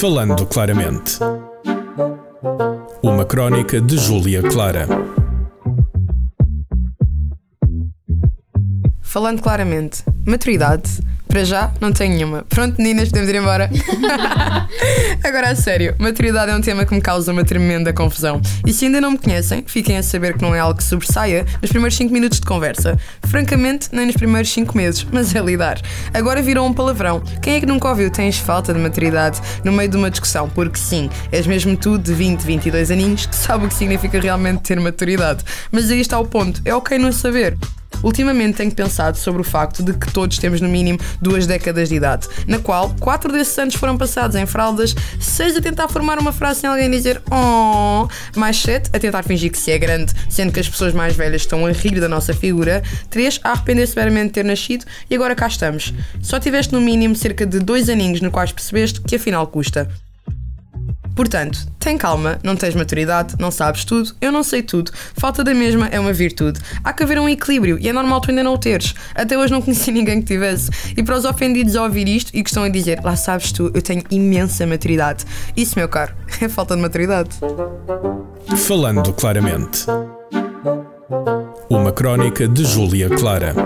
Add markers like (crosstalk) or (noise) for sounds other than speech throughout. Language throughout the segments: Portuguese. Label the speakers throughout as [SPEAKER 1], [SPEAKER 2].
[SPEAKER 1] Falando claramente. Uma crónica de Júlia Clara.
[SPEAKER 2] Falando claramente, maturidade para já, não tenho nenhuma. Pronto, meninas, podemos ir embora. (laughs) Agora, a sério, maturidade é um tema que me causa uma tremenda confusão. E se ainda não me conhecem, fiquem a saber que não é algo que sobressaia nos primeiros 5 minutos de conversa. Francamente, nem nos primeiros 5 meses, (laughs) mas é lidar. Agora virou um palavrão. Quem é que nunca ouviu tens falta de maturidade no meio de uma discussão? Porque sim, és mesmo tu de 20, 22 aninhos que sabe o que significa realmente ter maturidade. Mas aí está o ponto, é ok não saber. Ultimamente tenho pensado sobre o facto de que todos temos no mínimo duas décadas de idade, na qual quatro desses anos foram passados em fraldas, seis a tentar formar uma frase sem alguém dizer oh, mais sete a tentar fingir que se é grande, sendo que as pessoas mais velhas estão a rir da nossa figura, três a arrepender-se severamente de ter nascido e agora cá estamos. Só tiveste no mínimo cerca de dois aninhos no quais percebeste que afinal custa. Portanto, tem calma, não tens maturidade, não sabes tudo, eu não sei tudo. Falta da mesma é uma virtude. Há que haver um equilíbrio e é normal tu ainda não o teres. Até hoje não conheci (laughs) ninguém que tivesse. E para os ofendidos a ouvir isto e que estão a dizer, lá sabes tu, eu tenho imensa maturidade. Isso, meu caro, (laughs) é falta de maturidade.
[SPEAKER 1] Falando claramente. Uma crónica de Júlia Clara.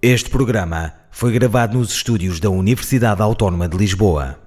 [SPEAKER 3] Este programa foi gravado nos estúdios da Universidade Autónoma de Lisboa.